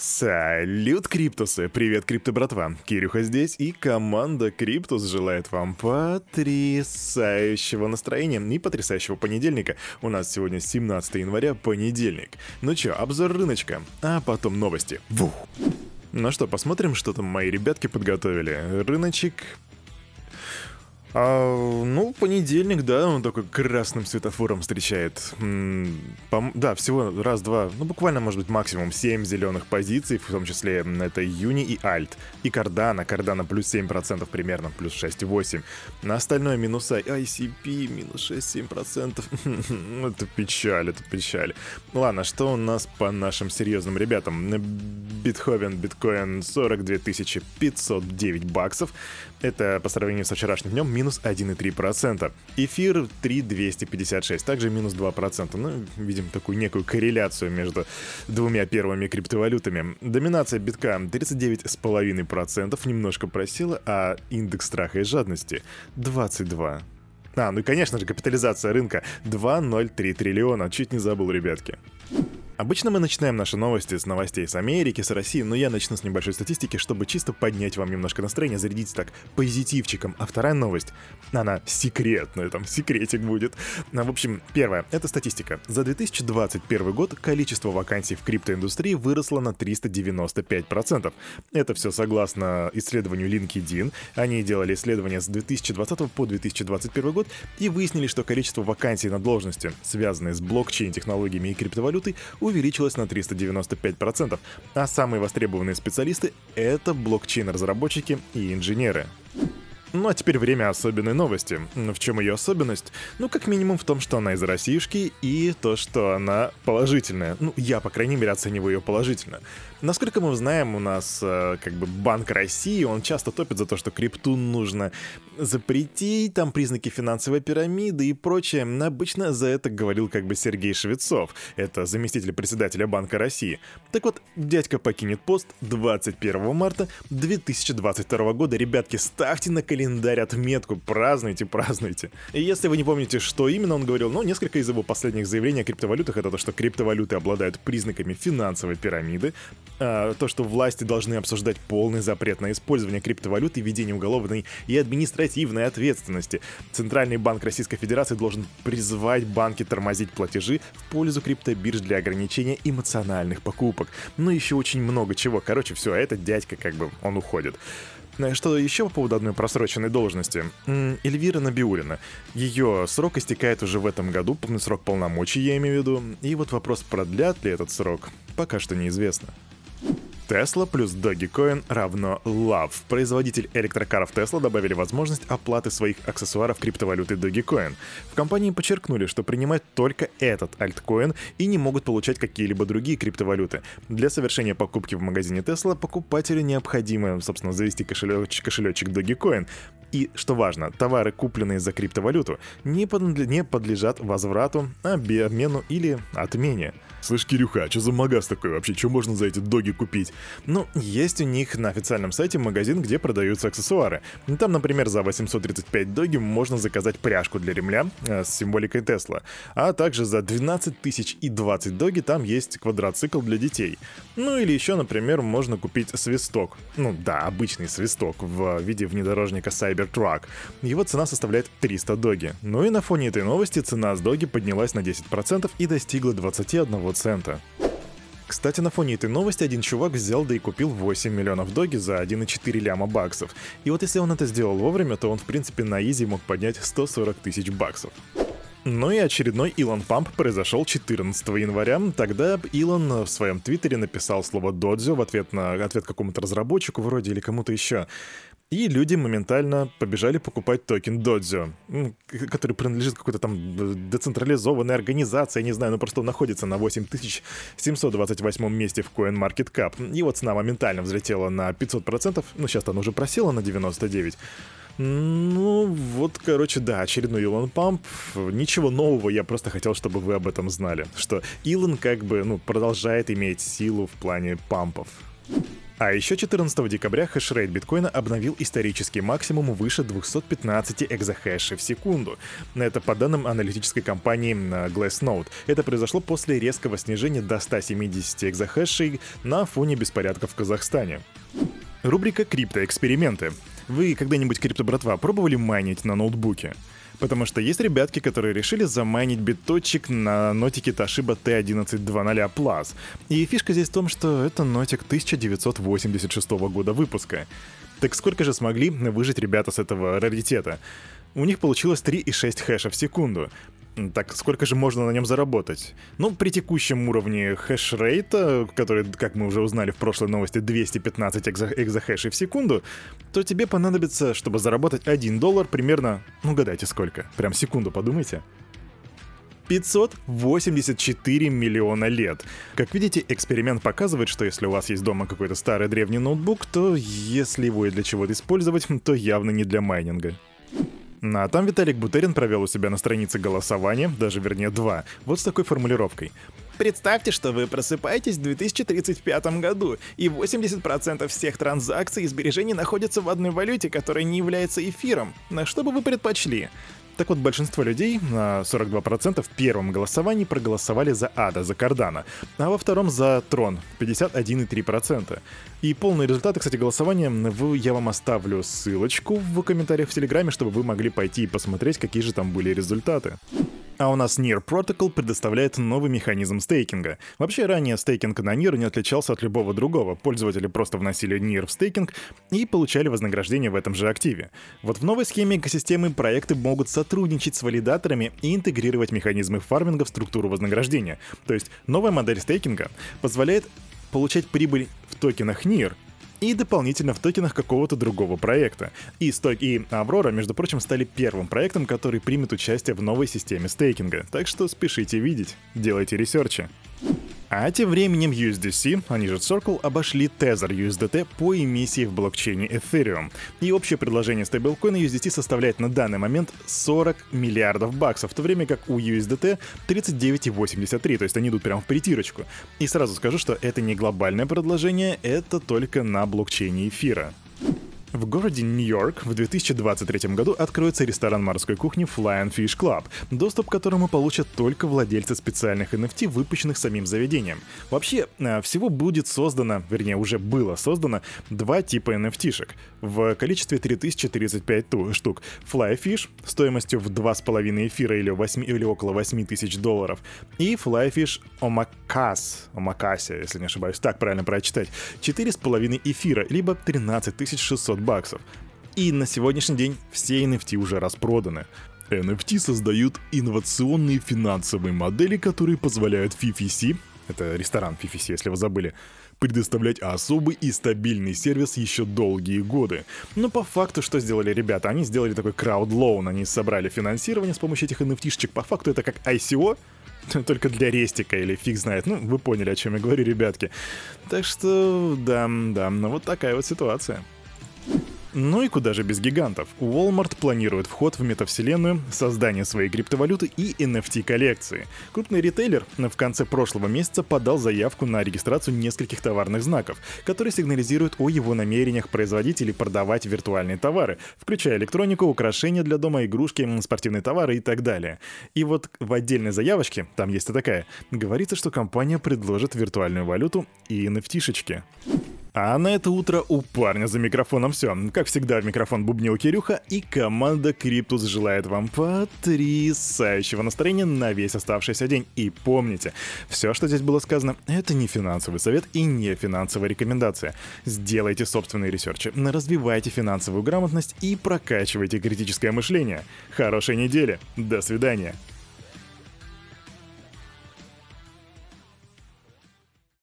Салют, Криптусы! Привет, Крипто братва! Кирюха здесь, и команда Криптус желает вам потрясающего настроения и потрясающего понедельника. У нас сегодня 17 января, понедельник. Ну чё, обзор рыночка, а потом новости. Вух! Ну что, посмотрим, что там мои ребятки подготовили. Рыночек а, ну, понедельник, да, он такой красным светофором встречает. М -м, да, всего раз-два, ну, буквально, может быть, максимум 7 зеленых позиций, в том числе это Юни и Альт. И Кардана, Кардана плюс 7% примерно, плюс 6,8. На остальное минуса ICP минус 6-7%. это печаль, это печаль. Ладно, что у нас по нашим серьезным ребятам? Битховен, биткоин 42 509 баксов. Это по сравнению со вчерашним днем минус 1,3%. Эфир 3,256, также минус 2%. Ну, видим такую некую корреляцию между двумя первыми криптовалютами. Доминация битка 39,5%, немножко просела, а индекс страха и жадности 22. А, ну и конечно же, капитализация рынка 2,03 триллиона. Чуть не забыл, ребятки. Обычно мы начинаем наши новости с новостей с Америки, с России, но я начну с небольшой статистики, чтобы чисто поднять вам немножко настроение, зарядить так позитивчиком. А вторая новость, она секретная, там секретик будет. А, в общем, первое, это статистика. За 2021 год количество вакансий в криптоиндустрии выросло на 395%. Это все согласно исследованию LinkedIn. Они делали исследование с 2020 по 2021 год и выяснили, что количество вакансий на должности, связанные с блокчейн-технологиями и криптовалютой, увеличилась на 395%, а самые востребованные специалисты — это блокчейн-разработчики и инженеры. Ну а теперь время особенной новости. В чем ее особенность? Ну, как минимум в том, что она из Россиюшки и то, что она положительная. Ну, я, по крайней мере, оцениваю ее положительно. Насколько мы знаем, у нас э, как бы Банк России, он часто топит за то, что крипту нужно запретить, там признаки финансовой пирамиды и прочее. Обычно за это говорил как бы Сергей Швецов, это заместитель председателя Банка России. Так вот, дядька покинет пост 21 марта 2022 года. Ребятки, ставьте на календарь отметку, празднуйте, празднуйте. И если вы не помните, что именно он говорил, ну, несколько из его последних заявлений о криптовалютах это то, что криптовалюты обладают признаками финансовой пирамиды, а, то, что власти должны обсуждать полный запрет на использование криптовалюты и введение уголовной и административной ответственности. Центральный банк Российской Федерации должен призвать банки тормозить платежи в пользу криптобирж для ограничения эмоциональных покупок. Ну, еще очень много чего. Короче, все, а этот дядька как бы, он уходит. Э, что еще по поводу одной просроченной должности? Эльвира Набиулина. Ее срок истекает уже в этом году, срок полномочий я имею в виду. И вот вопрос, продлят ли этот срок, пока что неизвестно. Tesla плюс Dogecoin равно Love. Производитель электрокаров Tesla добавили возможность оплаты своих аксессуаров криптовалюты Dogecoin. В компании подчеркнули, что принимают только этот альткоин и не могут получать какие-либо другие криптовалюты. Для совершения покупки в магазине Tesla покупателю необходимо, собственно, завести кошелечек, кошелечек Dogecoin. И, что важно, товары, купленные за криптовалюту, не, не подлежат возврату, обмену или отмене. Слышь, Кирюха, а что за магаз такой вообще? Что можно за эти доги купить? Ну, есть у них на официальном сайте магазин, где продаются аксессуары. Там, например, за 835 доги можно заказать пряжку для ремля э, с символикой Тесла. А также за 12 тысяч и 20 доги там есть квадроцикл для детей. Ну или еще, например, можно купить свисток. Ну да, обычный свисток в виде внедорожника Cybertruck. Его цена составляет 300 доги. Ну и на фоне этой новости цена с доги поднялась на 10% и достигла 21 цента. Кстати, на фоне этой новости один чувак взял да и купил 8 миллионов доги за 1,4 ляма баксов. И вот если он это сделал вовремя, то он в принципе на изи мог поднять 140 тысяч баксов. Ну и очередной Илон Памп произошел 14 января. Тогда Илон в своем твиттере написал слово «додзю» в ответ на ответ какому-то разработчику вроде или кому-то еще. И люди моментально побежали покупать токен Додзю, который принадлежит какой-то там э, децентрализованной организации, я не знаю, но просто он находится на 8728 месте в CoinMarketCap. Его цена моментально взлетела на 500%, ну сейчас она уже просела на 99%. Ну, вот, короче, да, очередной Илон Памп. Ничего нового, я просто хотел, чтобы вы об этом знали. Что Илон как бы, ну, продолжает иметь силу в плане пампов. А еще 14 декабря хешрейт биткоина обновил исторический максимум выше 215 экзохэшей в секунду. Это по данным аналитической компании Glassnode. Это произошло после резкого снижения до 170 экзохэшей на фоне беспорядков в Казахстане. Рубрика «Криптоэксперименты». Вы когда-нибудь, крипто-братва, пробовали майнить на ноутбуке? Потому что есть ребятки, которые решили замайнить биточек на нотике Toshiba T1120 Plus. И фишка здесь в том, что это нотик 1986 года выпуска. Так сколько же смогли выжить ребята с этого раритета? У них получилось 3,6 хэша в секунду. Так сколько же можно на нем заработать? Ну, при текущем уровне хешрейта, который, как мы уже узнали в прошлой новости, 215 экзо экзохэшей в секунду, то тебе понадобится, чтобы заработать 1 доллар, примерно, ну гадайте сколько, прям секунду подумайте. 584 миллиона лет. Как видите, эксперимент показывает, что если у вас есть дома какой-то старый древний ноутбук, то если его и для чего-то использовать, то явно не для майнинга. А там Виталик Бутерин провел у себя на странице голосование, даже вернее два, вот с такой формулировкой. Представьте, что вы просыпаетесь в 2035 году, и 80% всех транзакций и сбережений находятся в одной валюте, которая не является эфиром. На что бы вы предпочли? Так вот, большинство людей, на 42% в первом голосовании проголосовали за Ада, за Кардана, а во втором за Трон, 51,3%. И полные результаты, кстати, голосования я вам оставлю ссылочку в комментариях в Телеграме, чтобы вы могли пойти и посмотреть, какие же там были результаты. А у нас Near Protocol предоставляет новый механизм стейкинга. Вообще, ранее стейкинг на Near не отличался от любого другого. Пользователи просто вносили Near в стейкинг и получали вознаграждение в этом же активе. Вот в новой схеме экосистемы проекты могут сотрудничать с валидаторами и интегрировать механизмы фарминга в структуру вознаграждения. То есть новая модель стейкинга позволяет получать прибыль в токенах NIR, и дополнительно в токенах какого-то другого проекта. И Stock и Аврора, между прочим, стали первым проектом, который примет участие в новой системе стейкинга. Так что спешите видеть, делайте ресерчи. А тем временем USDC, они же Circle, обошли Tether USDT по эмиссии в блокчейне Ethereum. И общее предложение стейблкоина USDT составляет на данный момент 40 миллиардов баксов, в то время как у USDT 39,83, то есть они идут прямо в притирочку. И сразу скажу, что это не глобальное предложение, это только на блокчейне эфира. В городе Нью-Йорк в 2023 году откроется ресторан морской кухни Fly Fish Club, доступ к которому получат только владельцы специальных NFT, выпущенных самим заведением. Вообще, э, всего будет создано, вернее, уже было создано два типа NFT-шек в количестве 3035 штук. Fly Fish стоимостью в 2,5 эфира или, 8, или около 8 тысяч долларов и Fly Fish Omakase, если не ошибаюсь, так правильно прочитать, 4,5 эфира, либо 13 600 баксов. И на сегодняшний день все NFT уже распроданы. NFT создают инновационные финансовые модели, которые позволяют FFC, это ресторан FFC, если вы забыли, предоставлять особый и стабильный сервис еще долгие годы. Но по факту, что сделали ребята? Они сделали такой краудлоун, они собрали финансирование с помощью этих NFT-шечек. По факту это как ICO, только для рестика или фиг знает. Ну, вы поняли, о чем я говорю, ребятки. Так что, да, да, ну вот такая вот ситуация. Ну и куда же без гигантов? Walmart планирует вход в метавселенную, создание своей криптовалюты и NFT-коллекции. Крупный ритейлер в конце прошлого месяца подал заявку на регистрацию нескольких товарных знаков, которые сигнализируют о его намерениях производить или продавать виртуальные товары, включая электронику, украшения для дома, игрушки, спортивные товары и так далее. И вот в отдельной заявочке, там есть и такая, говорится, что компания предложит виртуальную валюту и NFT-шечки. А на это утро у парня за микрофоном все. Как всегда, в микрофон бубнил Кирюха, и команда Криптус желает вам потрясающего настроения на весь оставшийся день. И помните, все, что здесь было сказано, это не финансовый совет и не финансовая рекомендация. Сделайте собственные ресерчи, развивайте финансовую грамотность и прокачивайте критическое мышление. Хорошей недели, до свидания.